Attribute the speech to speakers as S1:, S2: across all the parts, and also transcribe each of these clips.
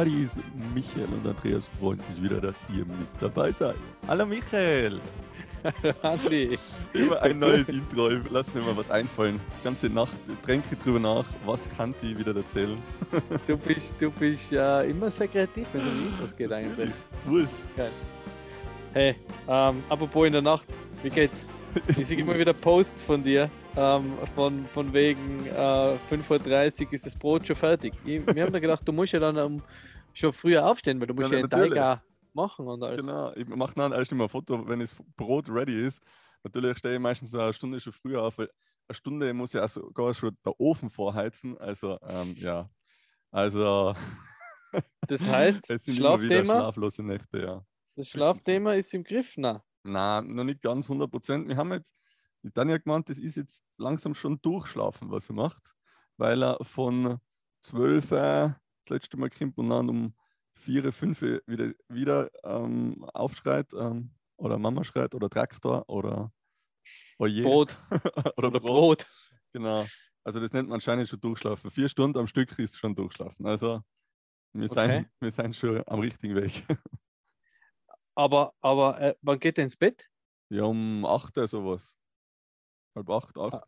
S1: Buddies, Michael und Andreas freuen sich wieder, dass ihr mit dabei seid. Hallo Michael!
S2: Andi.
S1: Immer ein neues Intro, lass mir mal was einfallen. Die ganze Nacht tränke drüber nach, was kann die wieder erzählen.
S2: Du bist, du bist ja immer sehr kreativ, wenn es um Intros geht eigentlich.
S1: Wurscht.
S2: Geil. Hey, ähm, apropos in der Nacht, wie geht's? Ich sehe immer wieder Posts von dir, ähm, von, von wegen äh, 5.30 Uhr ist das Brot schon fertig. Ich, wir haben da gedacht, du musst ja dann um, schon früher aufstehen, weil du musst ja,
S1: Ja,
S2: ja
S1: natürlich.
S2: Teig machen und alles.
S1: Genau, ich mache dann erst immer ein Foto, wenn das Brot ready ist. Natürlich stehe ich meistens eine Stunde schon früher auf, weil eine Stunde muss ja auch sogar schon der Ofen vorheizen. Also, ähm, ja. Also,
S2: Das heißt,
S1: es sind immer wieder
S2: Schlafthema,
S1: schlaflose Nächte, ja.
S2: das Schlafthema ist im Griff, na.
S1: Na, noch nicht ganz 100 Prozent. Wir haben jetzt, die Tanja hat gemeint, das ist jetzt langsam schon durchschlafen, was er macht, weil er von 12 äh, das letzte Mal kommt und dann um 4, 5 wieder, wieder ähm, aufschreit ähm, oder Mama schreit oder Traktor oder Oje
S2: Brot
S1: oder,
S2: oder
S1: Brot.
S2: Brot.
S1: Genau. Also das nennt man anscheinend schon durchschlafen. Vier Stunden am Stück ist schon durchschlafen. Also wir,
S2: Okay.
S1: sind, wir sind schon am richtigen Weg.
S2: Aber, aber äh, wann geht er ins Bett?
S1: ja, um 8 Uhr sowas. Halb 8, 8.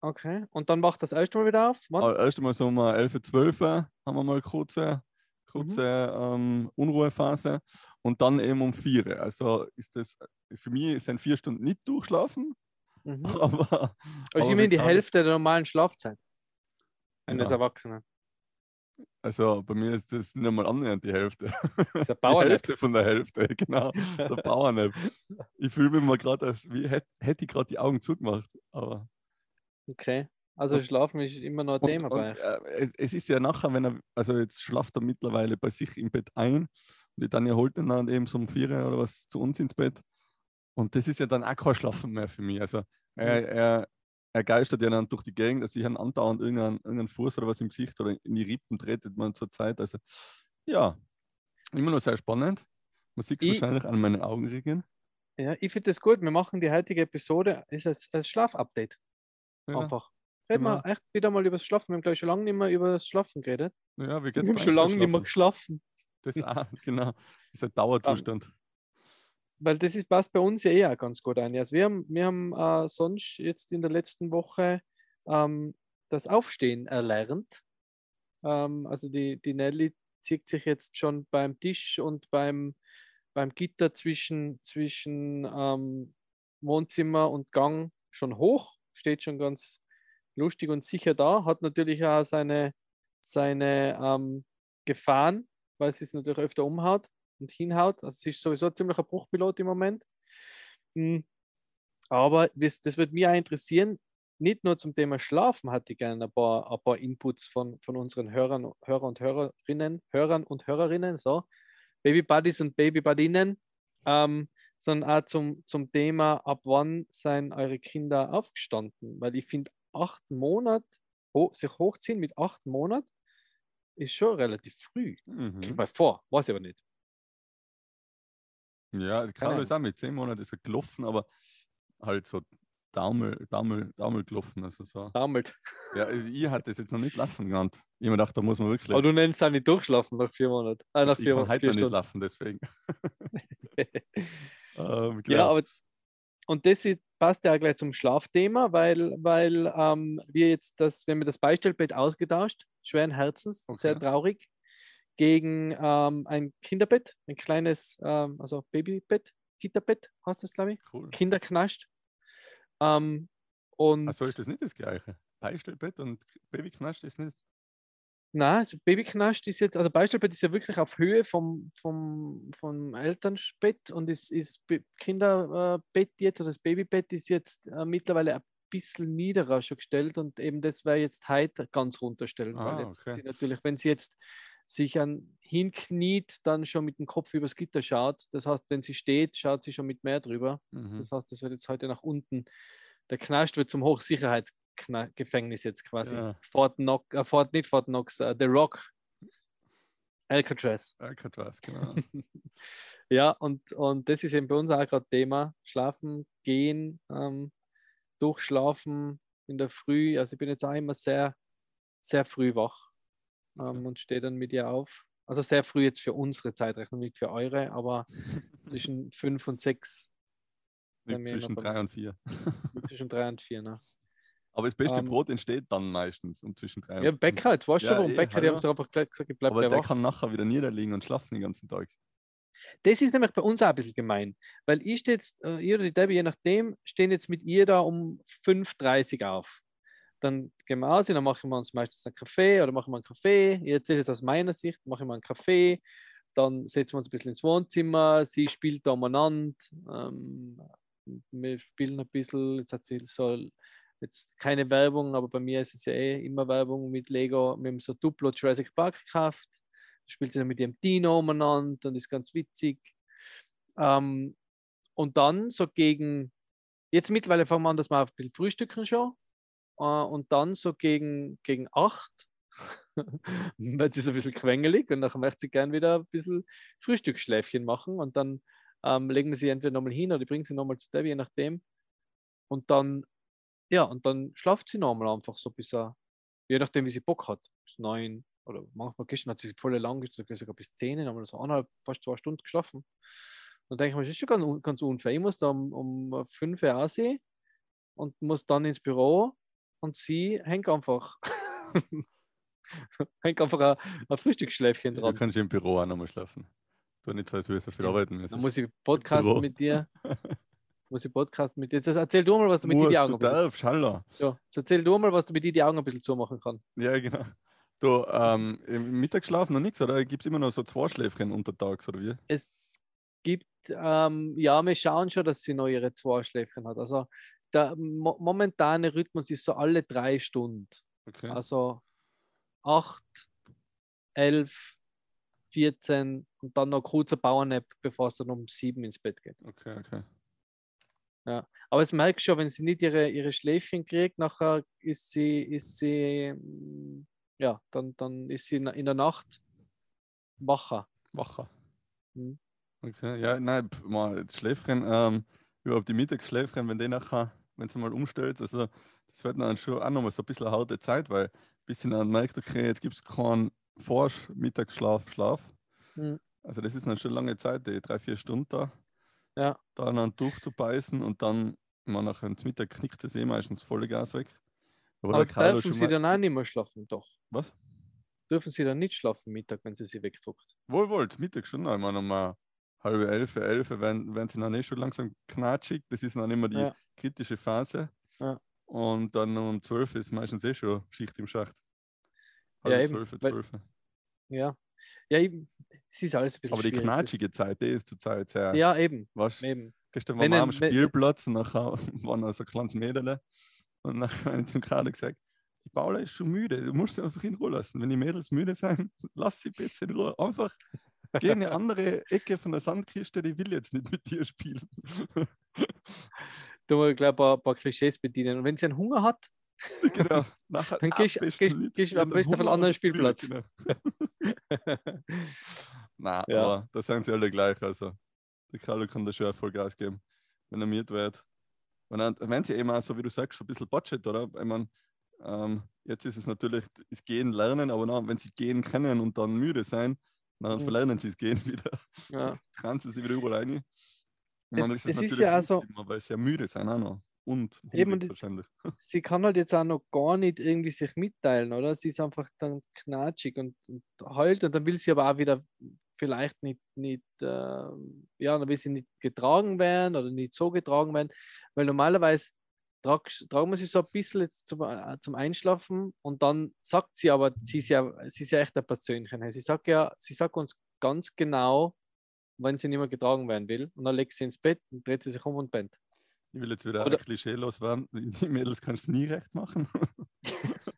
S2: Okay. Und dann macht das erste Mal wieder auf? Wann?
S1: Ah, Erst einmal so um 11, 12 Uhr haben wir mal kurze, kurze
S2: Mhm.
S1: ähm, Unruhephase und dann eben um 4 Uhr. Also ist das, für mich sind vier Stunden nicht durchschlafen,
S2: Mhm.
S1: aber
S2: Also
S1: aber
S2: immerhin die
S1: wir
S2: Hälfte der normalen Schlafzeit eines
S1: Ja.
S2: Erwachsenen.
S1: Also bei mir ist das nicht mal annähernd die Hälfte.
S2: Das ist ein
S1: Die
S2: Bauernett.
S1: Hälfte von der Hälfte, genau. So ein Powernap. Ich fühle mich mal gerade, als wie hätte, hätte ich gerade die Augen zugemacht. Aber
S2: Okay. Also Schlafen ist immer noch ein
S1: Und,
S2: Thema bei
S1: und
S2: euch.
S1: äh, es, es ist ja nachher, wenn er, also jetzt schlaft er mittlerweile bei sich im Bett ein und die Tanja holt ihn dann eben so um vier oder was zu uns ins Bett. Und das ist ja dann auch kein Schlafen mehr für mich. Also er, er, er geistert ja dann durch die Gegend, dass ich ihn andauernd irgendeinen, irgendeinen Fuß oder was im Gesicht oder in die Rippen tretet man zur Zeit. Also ja, immer noch sehr spannend. Man sieht es
S2: Ich-
S1: wahrscheinlich an meinen Augenringen.
S2: Ja, ich finde das gut. Wir machen die heutige Episode ist als, als Schlafupdate.
S1: Ja,
S2: Einfach. Reden
S1: genau.
S2: wir echt wieder mal über das Schlafen. Wir haben, glaube ich, schon lange nicht mehr über das Schlafen geredet.
S1: ja
S2: Wir
S1: geht's
S2: haben schon lange nicht mehr
S1: geschlafen?
S2: geschlafen.
S1: Das auch, genau. Das ist ein Dauerzustand.
S2: Weil das ist, passt bei uns ja eh auch ganz gut ein. Also wir haben, wir haben äh, sonst jetzt in der letzten Woche ähm, das Aufstehen erlernt. Ähm, also die, die Nelly zieht sich jetzt schon beim Tisch und beim, beim Gitter zwischen, zwischen ähm, Wohnzimmer und Gang schon hoch, steht schon ganz lustig und sicher da, hat natürlich auch seine, seine ähm, Gefahren, weil sie es natürlich öfter umhaut und hinhaut. Also sie ist sowieso ein ziemlicher Bruchpilot im Moment. Hm. Aber das, wird mich auch interessieren, nicht nur zum Thema Schlafen hatte ich gerne ein paar, ein paar Inputs von, von unseren Hörern, Hörer und Hörerinnen, Hörern und Hörerinnen, so Baby Buddies und Baby Buddinnen, ähm, sondern auch zum, zum Thema, ab wann seien eure Kinder aufgestanden? Weil ich finde, acht Monate, ho sich hochziehen mit acht Monaten ist schon relativ früh.
S1: Mhm.
S2: Kommt mir vor, weiß ich aber nicht.
S1: Ja, Carlo ist auch mit zehn Monaten ist er gelaufen, aber halt so Daumel, Daumel, Daumel gelaufen. Also so.
S2: Dammelt.
S1: Ja, also ich hatte das jetzt noch nicht laufen genannt. Ich habe gedacht, da muss man wirklich.
S2: Aber du nennst es auch nicht durchschlafen nach vier Monaten. Ah, nach
S1: ich
S2: vier,
S1: kann heute
S2: vier
S1: noch nicht laufen, deswegen. ähm, genau.
S2: Ja, aber und das ist, passt ja auch gleich zum Schlafthema, weil, weil ähm, wir jetzt das, wenn wir das Beistellbett ausgetauscht, schweren Herzens, sehr
S1: Okay.
S2: traurig, gegen ähm, ein Kinderbett, ein kleines, ähm, also Babybett, Gitterbett heißt das, glaube ich,
S1: cool.
S2: Kinderknascht. Ähm, und
S1: Also ist das nicht das Gleiche? Beistellbett und Babyknast ist nicht.
S2: Nein, also Babyknast ist jetzt, also Beistellbett ist ja wirklich auf Höhe vom, vom, vom Elternbett und ist, ist Be- Kinderbett jetzt oder das Babybett ist jetzt äh, mittlerweile ein bisschen niederer schon gestellt und eben das wäre jetzt heute ganz runterstellen,
S1: Ah,
S2: weil jetzt
S1: okay.
S2: natürlich, wenn sie jetzt sich an, hinkniet, dann schon mit dem Kopf übers Gitter schaut. Das heißt, wenn sie steht, schaut sie schon mit mehr drüber.
S1: Mhm.
S2: Das heißt, das wird jetzt heute nach unten. Der Knast wird zum Hochsicherheitsgefängnis jetzt quasi.
S1: Ja.
S2: Fort Knox, äh, Fort, nicht Fort Knox, äh, The Rock. Alcatraz.
S1: Alcatraz, genau.
S2: Ja, und, und das ist eben bei uns auch gerade Thema. Schlafen, gehen, ähm, durchschlafen in der Früh. Also ich bin jetzt auch immer sehr, sehr früh wach ähm, und stehe dann mit ihr auf. Also sehr früh jetzt für unsere Zeitrechnung, nicht für eure, aber zwischen fünf und sechs.
S1: Nicht zwischen drei und vier.
S2: Zwischen drei und vier. Ne?
S1: Aber das beste
S2: Ähm,
S1: Brot entsteht dann meistens um zwischen drei
S2: Ja,
S1: und
S2: Bäcker, jetzt weißt du
S1: Ja,
S2: warum
S1: eh,
S2: Bäcker, die haben sich einfach gleich gesagt, ich bleibe
S1: Aber der
S2: wach.
S1: kann nachher wieder niederliegen und schlafen den ganzen Tag.
S2: Das ist nämlich bei uns auch ein bisschen gemein, weil ich stehe jetzt, äh, ihr oder die Debbie, je nachdem, stehen jetzt mit ihr da um 5.30 Uhr auf. Dann gehen wir aus, und dann machen wir uns meistens einen Kaffee oder machen wir einen Kaffee. Ich erzähle es aus meiner Sicht, machen wir einen Kaffee, dann setzen wir uns ein bisschen ins Wohnzimmer, sie spielt da umeinander, ähm, wir spielen ein bisschen, jetzt hat sie so, jetzt keine Werbung, aber bei mir ist es ja eh immer Werbung mit Lego, wir haben so Duplo Jurassic Park gekauft, spielt sie dann mit ihrem Dino umeinander und ist ganz witzig. Ähm, und dann so gegen, jetzt mittlerweile fangen wir an, dass wir ein bisschen frühstücken schon. Äh, und dann so gegen, gegen acht wird sie so ein bisschen quengelig und dann möchte sie gern wieder ein bisschen Frühstücksschläfchen machen und dann ähm, legen wir sie entweder nochmal hin oder ich bringe sie nochmal zu Debbie, je nachdem. Und dann, ja, und dann schlaft sie nochmal einfach so bis, er, je nachdem, wie sie Bock hat, bis neun oder manchmal gestern hat sie voll lang, sogar bis zehn, nochmal so eineinhalb, fast zwei Stunden geschlafen. Dann denke ich mir, das ist schon ganz, ganz unfair. Ich muss da um, um fünf Uhr aussehen und muss dann ins Büro und sie hängt einfach, hängt einfach ein, ein Frühstücksschläfchen
S1: Du
S2: dran.
S1: kannst im Büro auch nochmal schlafen. Tu nicht so, als würdest du viel
S2: Ja,
S1: arbeiten müssen.
S2: Dann muss ich podcasten mit dir. Muss ich podcasten mit dir. Jetzt erzähl du mal, was du mit dir die Augen
S1: du
S2: ein bisschen,
S1: darfst, Hallo.
S2: ja, jetzt erzähl du mal, was du mit dir die Augen ein bisschen zumachen kann.
S1: Ja, genau. Du, ähm, Mittagsschlaf noch nichts, oder? Gibt es immer noch so zwei Schläfchen untertags, oder wie?
S2: Es gibt, ähm, ja, wir schauen schon, dass sie noch ihre zwei Schläfchen hat. Also der mo momentane Rhythmus ist so alle drei Stunden.
S1: Okay.
S2: Also 8, 11, 14 und dann noch kurzer Powernap, bevor es dann um 7 ins Bett geht.
S1: Okay, okay.
S2: Aber es merkst schon, wenn sie nicht ihre, ihre Schläfchen kriegt, nachher ist sie, ist sie, mm, ja, dann, dann ist sie in, der Nacht wacher.
S1: Wacher.
S2: Mhm.
S1: Okay, ja, nein, mal Schläfchen, ähm, überhaupt die Mittagsschläfchen, wenn die nachher, wenn sie mal umstellt, also das wird dann schon auch nochmal so ein bisschen eine harte Zeit, weil bis sie dann merkt, okay, jetzt gibt es keinen Forsch, Mittagsschlaf, Schlaf.
S2: Mhm.
S1: Also das ist dann schon lange Zeit, die drei, vier Stunden da.
S2: Ja.
S1: Da dann durchzubeißen und dann, man nachher ins Mittag knickt das eh meistens voll Gas weg. Aber
S2: Aber dürfen sie dann auch nicht mehr schlafen, doch.
S1: was?
S2: Dürfen sie dann nicht schlafen Mittag, wenn sie sie wegdruckt.
S1: Wohl, wohl, Mittag schon noch. Ich meine, um halbe elf, elf, werden, werden sie dann eh schon langsam knatschig. Das ist dann immer die
S2: Ja.
S1: Kritische Phase.
S2: Ja.
S1: Und dann um zwölf ist meistens eh schon Schicht im Schacht.
S2: Ja,
S1: Halbe
S2: eben,
S1: zwölf,
S2: weil-
S1: zwölf.
S2: Ja. Ja, ich, es ist alles ein bisschen
S1: Aber die knatschige Zeit, die ist zurzeit sehr.
S2: Das, ja, eben.
S1: Weißt,
S2: eben.
S1: gestern waren wir am Spielplatz und nachher war noch so ein kleines Mädel. Und nachher habe ich zum Kader gesagt, die Paula ist schon müde, du musst sie einfach in Ruhe lassen. Wenn die Mädels müde sind, lass sie besser in Ruhe. Einfach geh in eine andere Ecke von der Sandkiste, die will jetzt nicht mit dir spielen.
S2: Du musst gleich ein paar, paar Klischees bedienen. Und wenn sie einen Hunger hat,
S1: genau. Nachher
S2: Dann gehst-
S1: mit
S2: am besten auf einen anderen Spielplatz.
S1: Genau. Nein,
S2: Ja.
S1: aber da sind sie alle gleich. Also, der Carlo kann da schon voll Gas geben, wenn er miert wird. Und dann, wenn sie eben auch, so wie du sagst, so ein bisschen Budget, oder? Ich meine, ähm, jetzt ist es natürlich, ist Gehen lernen, aber dann, wenn sie gehen können und dann müde sein, dann
S2: Mhm.
S1: verlernen sie es Gehen wieder.
S2: ja,
S1: Kann sie wieder überall rein. Und
S2: Es- es ist ja auch so-
S1: weil sie ja müde sein auch noch. Und
S2: Eben,
S1: wahrscheinlich.
S2: sie kann halt jetzt auch noch gar nicht irgendwie sich mitteilen, oder? Sie ist einfach dann knatschig und, und heult und dann will sie aber auch wieder vielleicht nicht, nicht äh, ja, dann will sie nicht getragen werden oder nicht so getragen werden, weil normalerweise trag, tragen wir sie so ein bisschen jetzt zum, äh, zum Einschlafen und dann sagt sie aber, sie ist ja, sie ist ja echt ein Persönchen. Sie sagt ja, sie sagt uns ganz genau, wenn sie nicht mehr getragen werden will und dann legt sie ins Bett und dreht sie sich um und pennt.
S1: Ich will jetzt wieder
S2: Oder-
S1: ein Klischee loswerden. Die Mädels kannst du nie recht machen.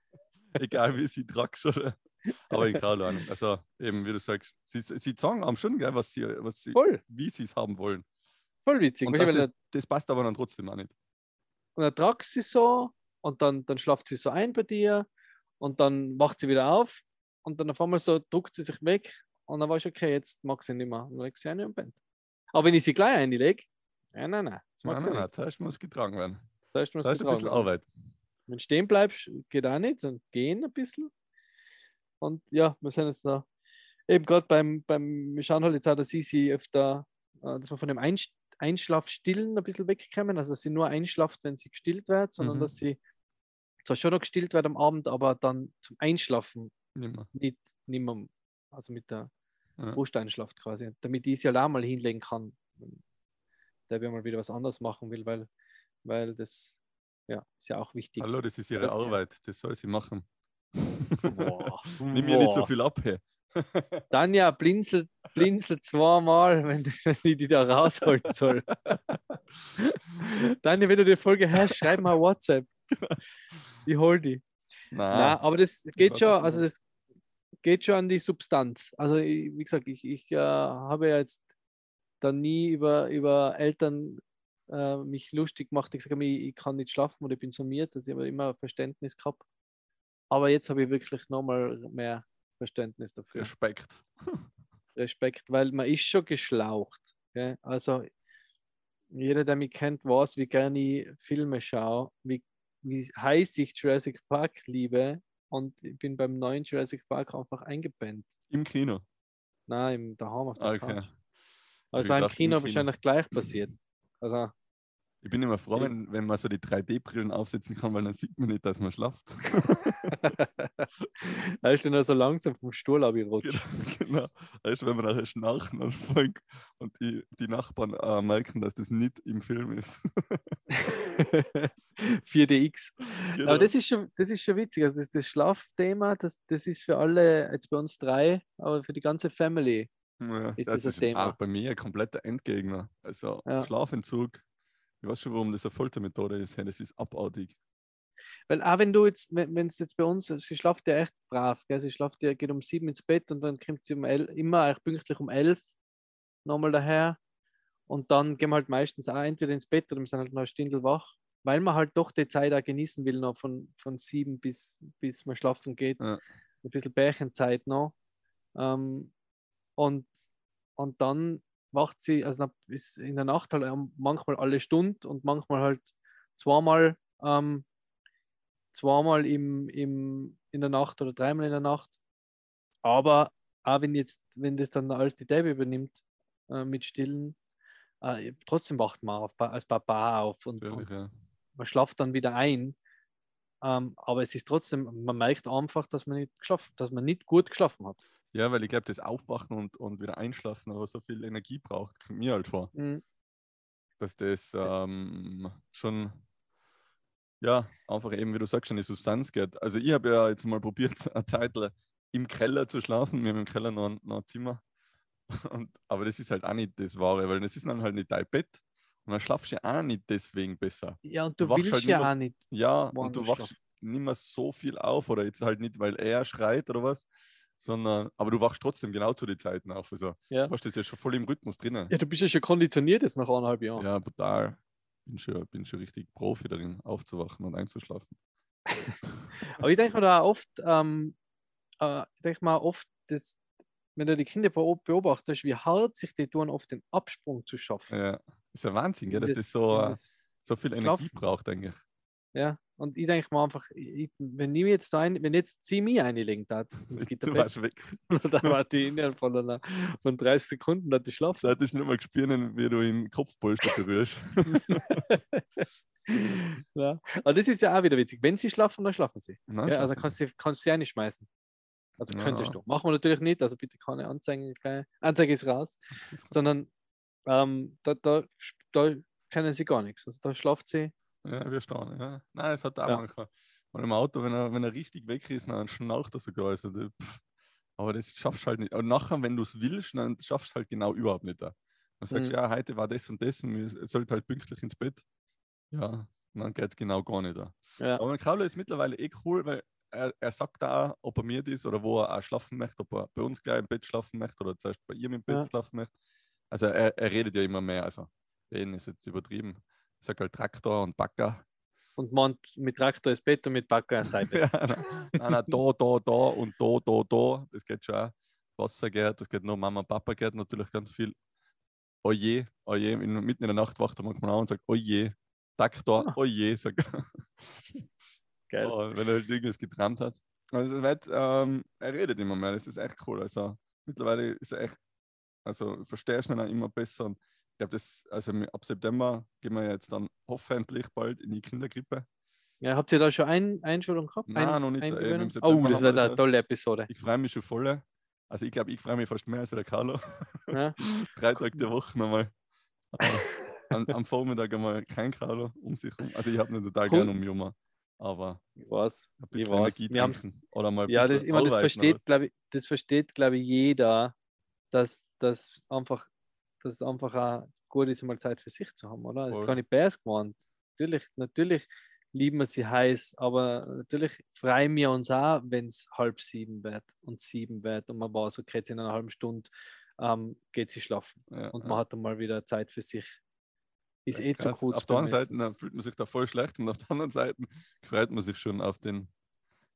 S1: Egal wie sie tragst, oder? Aber ich auch nicht. Also eben, wie du sagst, sie, sie sagen einem schon, gell, was sie, was sie,
S2: Voll,
S1: wie sie es haben wollen.
S2: voll witzig.
S1: Und das, ist, das passt aber dann trotzdem auch nicht.
S2: Und dann tragt sie so und dann, dann schlaft sie so ein bei dir und dann wacht sie wieder auf und dann auf einmal so druckt sie sich weg und dann weiß ich, okay, jetzt mag sie nicht mehr. Und dann legt sie eine und pennt. Aber wenn ich sie gleich einlege, nein, nein, nein, das mag
S1: Nein,
S2: sie
S1: nein, nein,
S2: nicht.
S1: zuerst muss getragen werden.
S2: Ist man
S1: Da ist ein bisschen Arbeit.
S2: Wenn du stehen bleibst, geht auch nicht, sondern gehen ein bisschen. Und ja, wir sind jetzt da eben gerade beim, beim, wir schauen halt jetzt auch, dass sie sie öfter, äh, dass wir von dem Einsch Einschlafstillen ein bisschen wegkommen, also dass sie nur einschlaft, wenn sie gestillt wird, sondern
S1: Mhm.
S2: dass sie zwar schon noch gestillt wird am Abend, aber dann zum Einschlafen
S1: Nimmer.
S2: nicht, nicht mehr, also mit der
S1: Ja.
S2: Brust einschlaft quasi, damit ich sie ja auch mal hinlegen kann, der wir mal wieder was anderes machen will, weil, weil das ja, ist ja auch wichtig.
S1: Hallo, das ist ihre
S2: Ja.
S1: Arbeit, das soll sie machen.
S2: Boah,
S1: Nimm mir nicht so viel ab. Hey.
S2: Tanja blinzelt, blinzelt zweimal, wenn, wenn ich die da rausholen soll. Tanja, wenn du die Folge hörst, schreib mal WhatsApp. Ich hol die.
S1: Nein,
S2: Nein, aber das geht schon, also das geht schon an die Substanz. Also ich, wie gesagt, ich, ich äh, habe ja jetzt dann nie über, über Eltern äh, mich lustig gemacht. Ich sage mir, ich, ich kann nicht schlafen oder ich bin summiert, dass ich aber immer Verständnis gehabt. Aber jetzt habe ich wirklich nochmal mehr Verständnis dafür.
S1: Respekt.
S2: Respekt, weil man ist schon geschlaucht. Gell? Also jeder, der mich kennt, weiß, wie gerne ich Filme schaue, wie, wie heiß ich Jurassic Park liebe. Und ich bin beim neuen Jurassic Park einfach eingepennt.
S1: Im Kino.
S2: Nein, im daheim auf der
S1: Okay.
S2: Couch. War im
S1: gedacht, im
S2: Kino
S1: Kino.
S2: wahrscheinlich gleich passiert. Also,
S1: Ich bin immer froh, wenn, wenn man so die 3D-Brillen aufsetzen kann, weil dann sieht man nicht, dass man schlaft.
S2: da ist dann so langsam vom Stuhl abgerutscht.
S1: genau. Weißt du, wenn man nachher schnarchen anfängt und die, die Nachbarn äh, merken, dass das nicht im Film ist.
S2: 4DX.
S1: Genau.
S2: Aber das ist schon, das ist schon witzig. Also das, das Schlafthema, das, das ist für alle, jetzt bei uns drei, aber für die ganze Family.
S1: ja,
S2: ist
S1: das
S2: das ein
S1: ist
S2: Thema.
S1: auch bei mir ein kompletter Endgegner. Also
S2: Ja.
S1: Schlafentzug. Ich weiß schon, warum das eine Foltermethode ist. Das ist abartig.
S2: Weil auch wenn du jetzt, wenn es jetzt bei uns, sie schlaft ja echt brav, gell? sie schlaft ja, geht um sieben ins Bett und dann kommt sie um elf, immer eigentlich pünktlich um elf nochmal daher. Und dann gehen wir halt meistens auch entweder ins Bett oder wir sind halt noch eine Stunde wach, weil man halt doch die Zeit auch genießen will, noch von, von sieben bis, bis man schlafen geht.
S1: Ja.
S2: Ein bisschen Bärchenzeit noch. Ähm, und, und dann wacht sie, also ist in der Nacht halt manchmal alle Stunde und manchmal halt zweimal, ähm, zweimal im, im, in der Nacht oder dreimal in der Nacht. Aber auch wenn jetzt, wenn das dann alles die Debbie übernimmt äh, mit Stillen, äh, trotzdem wacht man auf, als Papa auf und, und
S1: ja.
S2: man schlaft dann wieder ein. Ähm, aber es ist trotzdem, man merkt einfach, dass man nicht geschlafen, dass man nicht gut geschlafen hat.
S1: ja, weil ich glaube, das Aufwachen und, und wieder einschlafen aber so viel Energie braucht, kommt mir halt vor.
S2: Mhm.
S1: dass das ähm, schon, ja, einfach eben, wie du sagst, die Substanz geht. Also ich habe ja jetzt mal probiert, eine Zeit im Keller zu schlafen. Wir haben im Keller noch, ein- noch ein Zimmer. Und, aber das ist halt auch nicht das Wahre, weil das ist dann halt nicht dein Bett. Und dann schlafst du ja auch nicht deswegen besser.
S2: Ja, und du,
S1: Du wachst
S2: willst
S1: halt
S2: ja auch nicht.
S1: Ja, und du wachst nicht mehr so viel auf oder jetzt halt nicht, weil er schreit oder was, sondern, aber du wachst trotzdem genau zu den Zeiten auf. Also
S2: Ja.
S1: du hast das ja schon voll im Rhythmus drinnen.
S2: Ja, du bist ja schon konditioniert jetzt nach eineinhalb Jahren.
S1: Ja, brutal. Bin schon, bin schon richtig Profi darin, aufzuwachen und einzuschlafen.
S2: Aber ich denke mir da auch oft, ähm, äh, ich denke mal oft, dass, wenn du die Kinder beo- beobachtest, wie hart sich die tun, oft den Absprung zu schaffen.
S1: Ja, ist ja Wahnsinn, gell, dass
S2: In
S1: das so,
S2: das-
S1: so viel Energie braucht eigentlich.
S2: ja, und ich denke mir einfach, ich, wenn ich jetzt da ein, wenn jetzt sie mich einlegen hat ins
S1: Du warst weg.
S2: dann war die innerhalb von, einer, von 30 Sekunden hat die schlafen.
S1: Seit ich nicht mal gespürt, wie du im Kopfpolster berührst.
S2: ja. Aber das ist ja auch wieder witzig. Wenn sie schlafen, dann schlafen sie.
S1: Nein,
S2: Ja, also kannst du kannst sie auch nicht schmeißen. Also könntest
S1: Ja.
S2: du. Machen wir natürlich nicht, also bitte keine Anzeige, keine Anzeige ist raus,
S1: sie.
S2: sondern ähm, da, da, da können sie gar nichts. Also da schlaft sie.
S1: Ja, wir staunen. Ja. Nein, es hat auch
S2: Ja.
S1: manchmal. Und im Auto, wenn er, wenn er richtig weg ist, dann schnaucht er sogar. Also, pff. aber das schaffst du halt nicht. Und nachher, wenn du es willst, dann schaffst du es halt genau überhaupt nicht. Da. Dann sagst du,
S2: Mhm.
S1: ja, heute war das und das und wir sollten halt pünktlich ins Bett. Ja, dann geht es genau gar nicht. Da.
S2: Ja.
S1: Aber mein Krauler ist mittlerweile eh cool, weil er, er sagt da auch, ob er mir ist oder wo er auch schlafen möchte, ob er bei uns gleich im Bett schlafen möchte oder zuerst bei ihr im Bett
S2: Ja.
S1: schlafen möchte. Also er, er redet ja immer mehr. Also reden ist jetzt übertrieben. Ich sage halt Traktor und Backer.
S2: Und man mit Traktor ist Bett und mit Backer eine Seite.
S1: ja, nein, nein, da, da, da und da, da, da. Das geht schon auch. Wasser geht, das geht nur Mama und Papa geht natürlich ganz viel. Oje, oje, in, mitten in der Nacht wacht er manchmal an und sagt, oje, Traktor,
S2: Ah.
S1: oje, sagt er.
S2: Geil.
S1: Oh, wenn er halt irgendwas geträumt hat. Also, er, wird, ähm, er redet immer mehr, das ist echt cool. Also, mittlerweile ist er echt, also verstehst du ihn auch immer besser. Und ich glaube, das, also ab September gehen wir jetzt dann hoffentlich bald in die Kindergrippe.
S2: Ja, habt ihr da schon ein Einschulung gehabt?
S1: Nein,
S2: ein,
S1: noch nicht. Eben im September
S2: oh, das wird eine tolle Episode.
S1: Ich freue mich schon voll. Also ich glaube, ich freue mich fast mehr als der Carlo.
S2: Ja.
S1: Drei Tage der Woche nochmal. Am, am Vormittag einmal kein Carlo um sich herum. Also ich habe ihn total
S2: Cool.
S1: gerne um Juma. Aber
S2: Ich weiß.
S1: ein
S2: Ich
S1: bisschen
S2: weiß.
S1: Energie
S2: Wir
S1: trinken. Oder mal ein
S2: Ja, das, ich meine, das versteht, glaube ich, das versteht, glaube ich, jeder, dass das einfach, dass es einfach auch gut ist, mal Zeit für sich zu haben, oder? Es ist gar nicht bärs gemeint. Natürlich, natürlich lieben wir sie heiß, aber natürlich freuen wir uns auch, wenn es halb sieben wird und sieben wird und man weiß, okay, jetzt in einer halben Stunde ähm, geht sie schlafen?
S1: Ja,
S2: und
S1: ja.
S2: man hat dann mal wieder Zeit für sich. Ist
S1: Echt
S2: eh zu kurz.
S1: Auf der einen Seite fühlt man sich da voll schlecht und auf der anderen Seite freut man sich schon auf den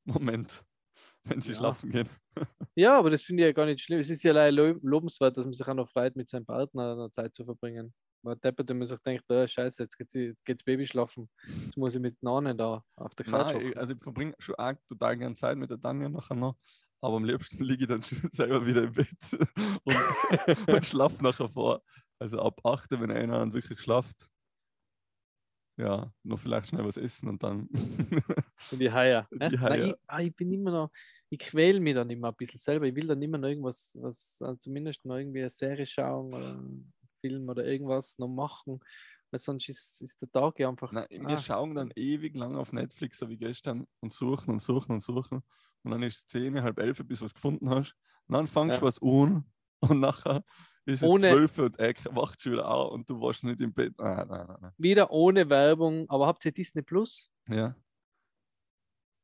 S1: Moment, wenn sie
S2: Ja.
S1: schlafen gehen.
S2: Ja, aber das finde ich ja gar nicht schlimm. Es ist ja leider lo- lobenswert, dass man sich auch noch freut, mit seinem Partner noch Zeit zu verbringen. Man deppert, wenn man sich denkt, oh, scheiße, jetzt geht sie- geht's Baby schlafen. Jetzt muss ich mit Nanen da auf der Couch
S1: Nein,
S2: hocken.
S1: ich, also ich verbringe schon auch total gerne Zeit mit der Tanja nachher noch. Aber am liebsten liege ich dann schon selber wieder im Bett und, und schlafe nachher vor. Also ab 8, wenn einer dann wirklich schlaft, ja, noch vielleicht schnell was essen und dann.
S2: Und die Haier.
S1: Die
S2: ne? Nein, ich, ah, ich bin immer noch, ich quäle mich dann immer ein bisschen selber. Ich will dann immer noch irgendwas, was, also zumindest noch irgendwie eine Serie schauen oder einen Film oder irgendwas noch machen. Weil sonst ist, ist der Tag ja einfach.
S1: Nein, wir
S2: ah,
S1: schauen dann ewig lang auf Netflix, so wie gestern, und suchen und suchen und suchen. Und dann ist es 10, halb 11, bis du was gefunden hast. Und dann fangst
S2: Ja.
S1: du was an und nachher ist es
S2: Ohne-
S1: 12 und er wacht schon wieder auf und du warst nicht im Bett. Nein, nein, nein,
S2: wieder ohne Werbung. Aber habt ihr Disney Plus?
S1: Ja,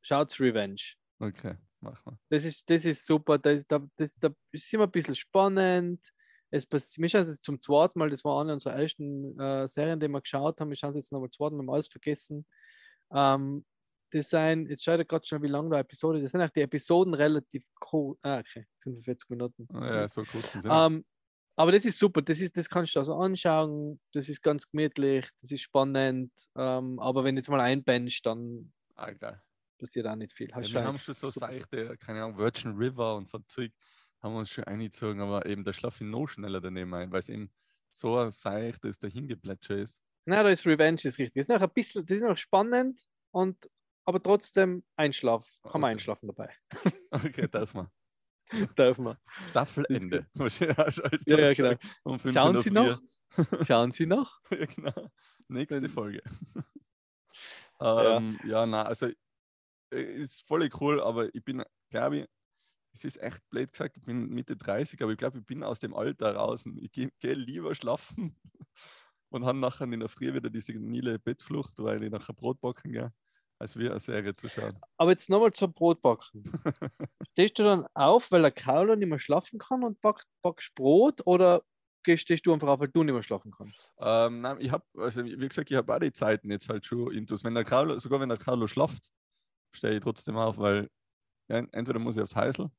S2: Schaut's Revenge.
S1: okay, mach mal.
S2: Das ist, das ist super. Das, ist- da, das, da ist immer ein bisschen spannend. Es passiert, wir schauen es jetzt zum zweiten Mal, das war eine unserer ersten äh, Serien, die wir geschaut haben. Wir schauen es jetzt nochmal zum zweiten Mal, wir haben alles vergessen. Ähm, das sind, jetzt schaut ihr gerade schon, wie lange die Episode, das sind auch die Episoden relativ kurz. Ah, okay, 45 Minuten.
S1: Ja, so kurz sind sie.
S2: Ähm, aber das ist super, das, ist, das kannst du also anschauen, das ist ganz gemütlich, das ist spannend. Ähm, aber wenn du jetzt mal einbennst, dann
S1: ah,
S2: passiert auch nicht viel.
S1: Ja, wir haben schon so
S2: super.
S1: seichte, keine Ahnung, Virgin River und so Zeug, haben wir uns schon eingezogen, aber eben der schlafe ich noch schneller daneben ein, weil es eben so ein seichtes Dahingeplätscher ist.
S2: Na, da ist Revenge ist richtig. Das ist noch ein bisschen, das ist noch spannend und aber trotzdem Einschlaf. Kann man
S1: Okay.
S2: einschlafen dabei.
S1: Okay, darf man.
S2: Darf man.
S1: Staffelende.
S2: Ja, ja, genau.
S1: um
S2: Schauen Sie noch? Schauen Sie noch?
S1: ja, genau. Nächste
S2: Wenn-
S1: Folge.
S2: Ja.
S1: ähm, ja. na, also äh, ist voll cool, aber ich bin, glaube ich, es ist echt blöd gesagt, ich bin Mitte 30, aber ich glaube, ich bin aus dem Alter raus. Ich gehe geh lieber schlafen und habe nachher in der Früh wieder diese senile Bettflucht, weil ich nachher Brot backen gehe, als wir eine Serie zu schauen.
S2: Aber jetzt nochmal zum Brotbacken. Stehst du dann auf, weil der Kauler nicht mehr schlafen kann und back, backst Brot oder stehst du einfach auf, weil du nicht mehr schlafen kannst?
S1: Ähm, nein, ich habe, also wie gesagt, ich habe auch die Zeiten jetzt halt schon intus. Wenn der Carlo, sogar wenn der Carlo schlaft, stehe ich trotzdem auf, weil entweder muss ich aufs Heisel,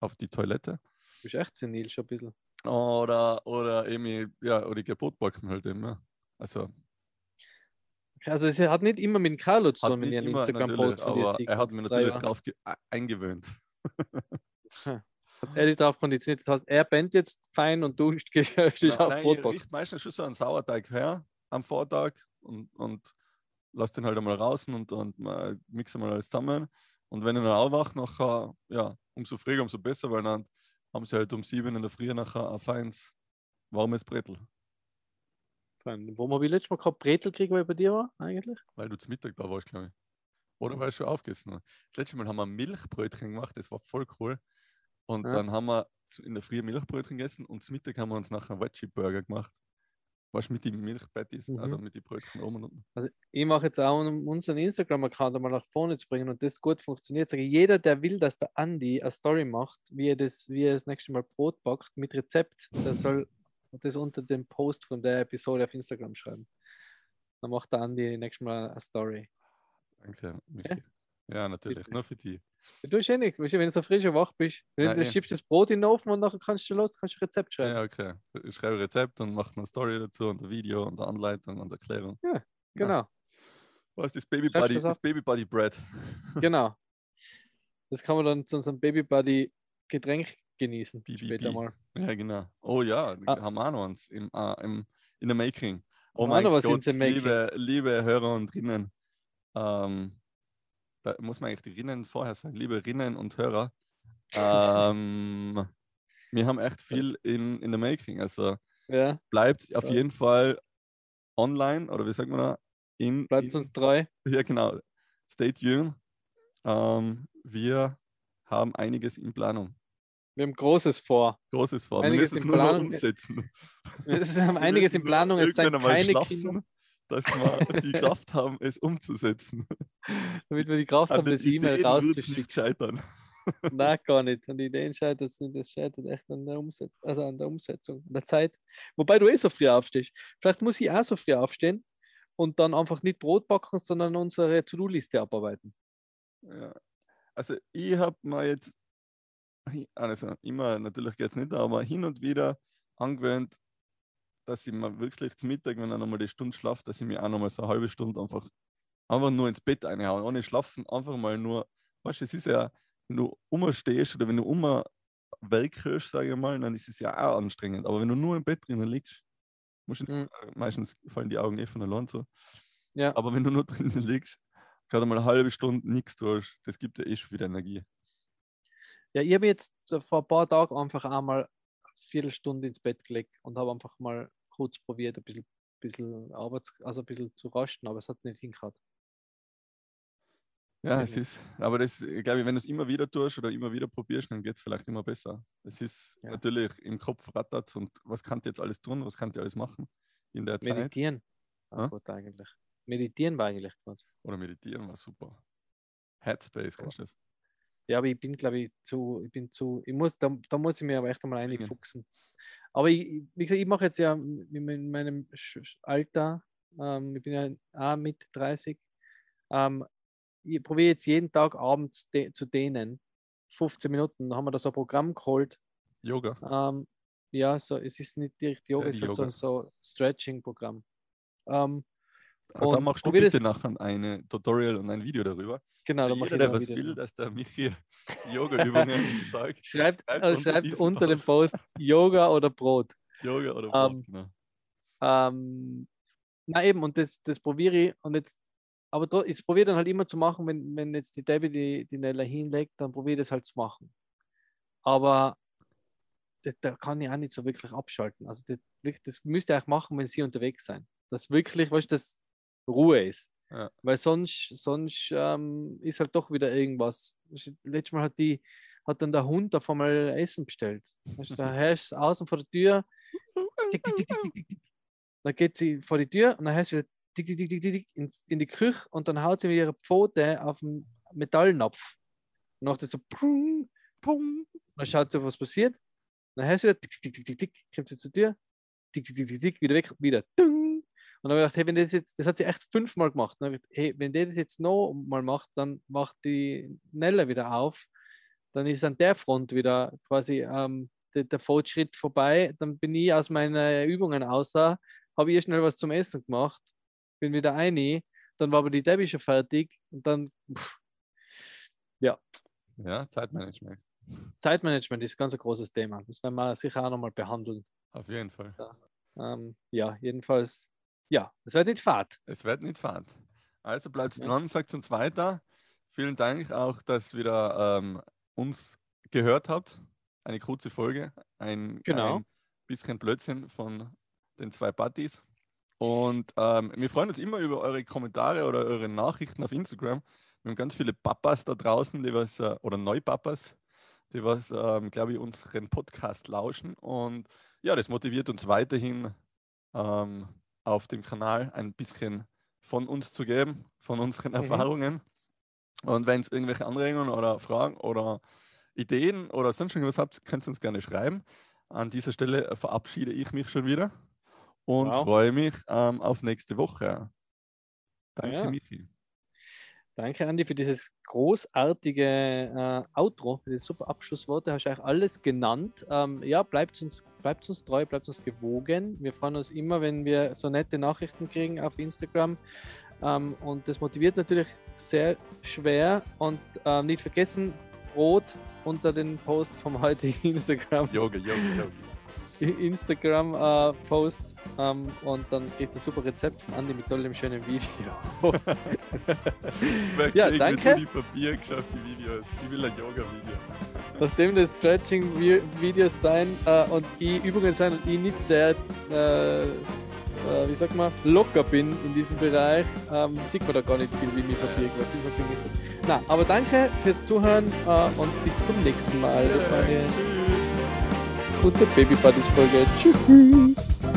S1: auf die Toilette,
S2: Du bist echt senil schon ein bisschen.
S1: oder, oder eben, ja, oder ich gehe Brot backen halt. Ja. Also,
S2: Also es hat nicht immer mit dem Kaulo zu
S1: hat
S2: tun, wenn ihr einen Instagram-Post von dir seht.
S1: er hat mir
S2: drei
S1: natürlich e- eingewöhnt.
S2: Hat er dich darauf konditioniert. Das heißt, er bennt jetzt fein und du gehst stehst auf
S1: Nein,
S2: Brot
S1: ich meistens schon so einen Sauerteig her am Vortag und, und lass den halt einmal raus und, und mal mixe mal alles zusammen. Und wenn ich dann aufwache, nachher, ja, umso früher, umso besser, weil dann haben sie halt um sieben in der Früh nachher ein feines, warmes Brettel.
S2: Fein. Wo wir letztes Mal gerade Bretel kriegen, weil ich bei dir war, eigentlich?
S1: Weil du zum Mittag da warst, glaube ich. Oder weil ich schon aufgegessen habe. Das letzte Mal haben wir Milchbrötchen gemacht, das war voll cool. Und
S2: Ja.
S1: dann haben wir zu- in der Früh Milchbrötchen gegessen und zum Mittag haben wir uns nachher einen Veggie-Burger gemacht. Weißt du, mit den Milchpatties,
S2: Mhm.
S1: also mit den Brötchen oben und unten.
S2: Also ich mache jetzt auch, um unseren Instagram-Account einmal nach vorne zu bringen und das gut funktioniert, sage jeder, der will, dass der Andi eine Story macht, wie er das, wie er das nächste Mal Brot backt mit Rezept, der soll das unter dem Post von der Episode auf Instagram schreiben. Dann macht der Andi nächstes Mal eine Story.
S1: Danke, Michi. Ja, natürlich,
S2: Bitte.
S1: nur für die.
S2: Du bist eh nicht, weißt du, wenn du so frisch und wach bist,
S1: Ja,
S2: dann
S1: eh.
S2: schiebst du das Brot in den Ofen und nachher kannst du los, kannst du Rezept schreiben.
S1: Ja, okay. Ich schreibe ein Rezept und mache eine Story dazu und ein Video und eine Anleitung und Erklärung.
S2: Genau,
S1: Was ist das Baby Buddy?
S2: das
S1: Das? Baby Buddy Bread.
S2: genau. Das kann man dann zu unserem Baby Buddy Getränk genießen.
S1: BBB.
S2: Später mal.
S1: Ja, genau. Oh ja,
S2: Ah.
S1: haben wir auch noch eins im, äh, im, in der Making. Oh mein Gott, liebe, liebe Hörer und Rinnen. Ähm, da muss man eigentlich die Rinnen vorher sagen. Liebe Rinnen und Hörer. Ähm, wir haben echt viel in, in der Making. Also
S2: Ja,
S1: bleibt auf
S2: Ja.
S1: jeden Fall online oder wie sagt man da? In,
S2: bleibt
S1: in,
S2: uns treu.
S1: Ja, genau. Stay tuned. Ähm, wir haben einiges in Planung.
S2: Wir haben Großes vor.
S1: Großes vor.
S2: Einiges
S1: wir müssen es nur noch umsetzen.
S2: Wir haben einiges in Planung. Es sind keine Kinder,
S1: dass wir die Kraft haben, es umzusetzen.
S2: damit wir die Kraft haben, das E-Mail rauszuschicken.
S1: nicht scheitern.
S2: Nein, gar nicht. An die Ideen scheitert es nicht. Das scheitert echt an der, Umset also an der Umsetzung, an der Zeit. Wobei du eh so früh aufstehst. Vielleicht muss ich auch so früh aufstehen und dann einfach nicht Brot backen, sondern unsere To-Do-Liste abarbeiten.
S1: Ja. Also ich habe mir jetzt, also immer, natürlich geht es nicht, aber hin und wieder angewöhnt, dass ich mir wirklich zum Mittag, wenn er nochmal die Stunde schlaft, dass ich mir auch nochmal so eine halbe Stunde einfach, einfach nur ins Bett einhauen, ohne schlafen, einfach mal nur, weißt du, es ist ja, wenn du umstehst oder wenn du um welkst, sage ich mal, dann ist es ja auch anstrengend. Aber wenn du nur im Bett drinnen liegst, musst du,
S2: Mhm.
S1: meistens fallen die Augen eh von allein zu.
S2: Ja,
S1: Aber wenn du nur drinnen liegst, gerade mal eine halbe Stunde nichts tust, das gibt dir eh schon wieder Energie.
S2: Ja ich habe jetzt vor ein paar Tagen einfach einmal eine Viertelstunde ins Bett gelegt und habe einfach mal kurz probiert, ein bisschen, bisschen Arbeits also ein bisschen zu rasten, aber es hat nicht hingehört.
S1: Ja, es ist, aber das, ich glaube, wenn du es immer wieder tust oder immer wieder probierst, dann geht es vielleicht immer besser. Es ist
S2: Ja.
S1: natürlich im Kopf rattert und was kann jetzt alles tun, was kann alles machen in der Zeit?
S2: Meditieren
S1: Ja?
S2: gut eigentlich. Meditieren war eigentlich gut.
S1: Oder meditieren war super. Headspace, kennst du das?
S2: Ja, aber ich bin, glaube ich, zu, ich bin zu, ich muss, da, da muss ich mir aber echt einmal
S1: Zwingen.
S2: reinfuchsen. Aber ich, wie gesagt, ich mache jetzt ja in in meinem Alter, ähm, ich bin ja auch mit 30, ähm, ich probiere jetzt jeden Tag abends de zu dehnen. 15 Minuten, da haben wir da so ein Programm geholt.
S1: Yoga.
S2: Ähm, ja, so, es ist nicht direkt Yoga,
S1: Ja,
S2: es ist halt so,
S1: Yoga.
S2: so Stretching-Programm. Ähm,
S1: Da
S2: und
S1: machst du
S2: probier das-
S1: bitte nachher ein Tutorial und ein Video darüber.
S2: genau, da mache ich
S1: der was will, dass der Michi Yoga-Übungen zeigt.
S2: Schreibt,
S1: Schreibt unter
S2: schreibt unter dem
S1: Post.
S2: Yoga oder Brot.
S1: Yoga oder
S2: Ähm,
S1: Brot, genau.
S2: Ähm, na eben, und das, das probiere ich. Und jetzt, aber da, ich probiere dann halt immer zu machen, wenn, wenn jetzt die Debbie die, die Nella hinlegt, dann probiere ich das halt zu machen. Aber das, da kann ich auch nicht so wirklich abschalten. Also das, das müsst ihr auch machen, wenn sie unterwegs sein. Dass wirklich, weißt du, das Ruhe ist.
S1: Ja.
S2: Weil sonst, sonst ähm, ist halt doch wieder irgendwas. Letztes Mal hat die hat dann der Hund auf einmal Essen bestellt. Da du außen vor der Tür, tick, tick, tick. Dann geht sie vor die Tür und dann hörst du wieder in die Küche und dann haut sie mit ihrer Pfote auf den Metallnapf. Und macht das so pum, pum. Dann schaut sie, was passiert. Dann hörst du wieder tick, tick, tick, tick, tick, kommt sie zur Tür, tick, tick, tick, tick, tick, wieder weg, wieder dung. Und dann habe ich gedacht, hey, wenn das jetzt, das hat sie echt fünfmal gemacht. Dann habe ich gedacht, hey, wenn der das jetzt noch mal macht, dann macht die Nelle wieder auf. Dann ist an der Front wieder quasi ähm, der, der Fortschritt vorbei. Dann bin ich aus meinen Übungen außer, habe ihr schnell was zum Essen gemacht, bin wieder ein, dann war aber die Debbie schon fertig und dann pff,
S1: Ja, Zeitmanagement.
S2: Zeitmanagement ist ganz ein großes Thema. Das werden wir sicher auch nochmal behandeln.
S1: Auf jeden Fall.
S2: Ähm, ja, jedenfalls, ja, es wird nicht fad.
S1: Es wird nicht fad. Also bleibt
S2: Ja.
S1: dran, sagt uns weiter. Vielen Dank auch, dass ihr wieder ähm, uns gehört habt. Eine kurze Folge, ein,
S2: Genau.
S1: ein bisschen Blödsinn von den zwei Buddies. Und ähm, wir freuen uns immer über eure Kommentare oder eure Nachrichten auf Instagram. Wir haben ganz viele Papas da draußen, die was, äh, oder Neupapas, die was, ähm, glaube ich, unseren Podcast lauschen. Und ja, das motiviert uns weiterhin ähm, auf dem Kanal ein bisschen von uns zu geben, von unseren
S2: Mhm.
S1: Erfahrungen. Und wenn es irgendwelche Anregungen oder Fragen oder Ideen oder sonst irgendwas habt, könnt ihr uns gerne schreiben. An dieser Stelle verabschiede ich mich schon wieder und
S2: Wow.
S1: freue mich ähm, auf nächste Woche. Danke,
S2: Ja.
S1: Michi.
S2: Danke, Andi, für dieses großartige äh, Outro, für das super Abschlussworte. Hast du eigentlich alles genannt. Ähm, ja, bleibt uns, bleibt uns treu, bleibt uns gewogen. Wir freuen uns immer, wenn wir so nette Nachrichten kriegen auf Instagram. Ähm, und das motiviert natürlich sehr schwer. Und ähm, nicht vergessen, rot unter den Post vom heutigen Instagram.
S1: Yoga, Yoga, Yoga.
S2: Instagram-Post ähm, und dann kriegt ihr super Rezept von Andi mit tollem schönen Video. ja, danke.
S1: Die Papier geschafft, die Videos. Ich will ein Yoga-Video.
S2: Nachdem das Stretching-Videos sein äh, und ich übrigens sein und ich nicht sehr, äh, äh, wie sag mal, locker bin in diesem Bereich, ähm, sieht man da gar nicht viel, wie mir Papier gemacht Na, aber danke fürs Zuhören äh, und bis zum nächsten Mal. Das war eine kurze Baby Buddies Folge. Tschüss.